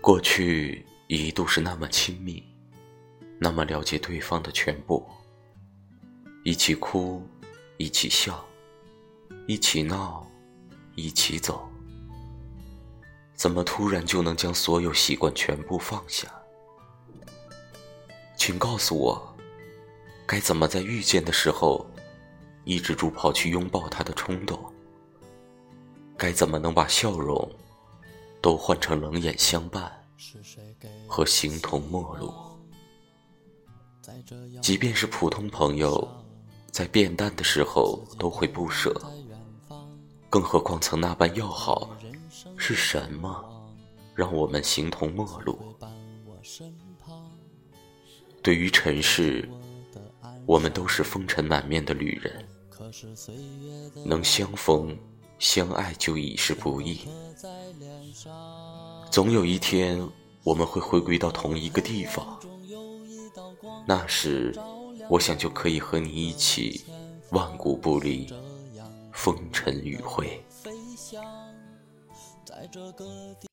过去一度是那么亲密，那么了解对方的全部，一起哭，一起笑，一起闹，一起走。怎么突然就能将所有习惯全部放下？请告诉我，该怎么在遇见的时候抑制住跑去拥抱他的冲动？该怎么能把笑容都换成冷眼相伴和形同陌路？即便是普通朋友，在变淡的时候都会不舍，更何况曾那般要好？是什么让我们形同陌路？对于尘世，我们都是风尘满面的旅人，能相逢相爱就已是不易。总有一天，我们会回归到同一个地方，那时，我想就可以和你一起万古不离，风尘与灰。在这个地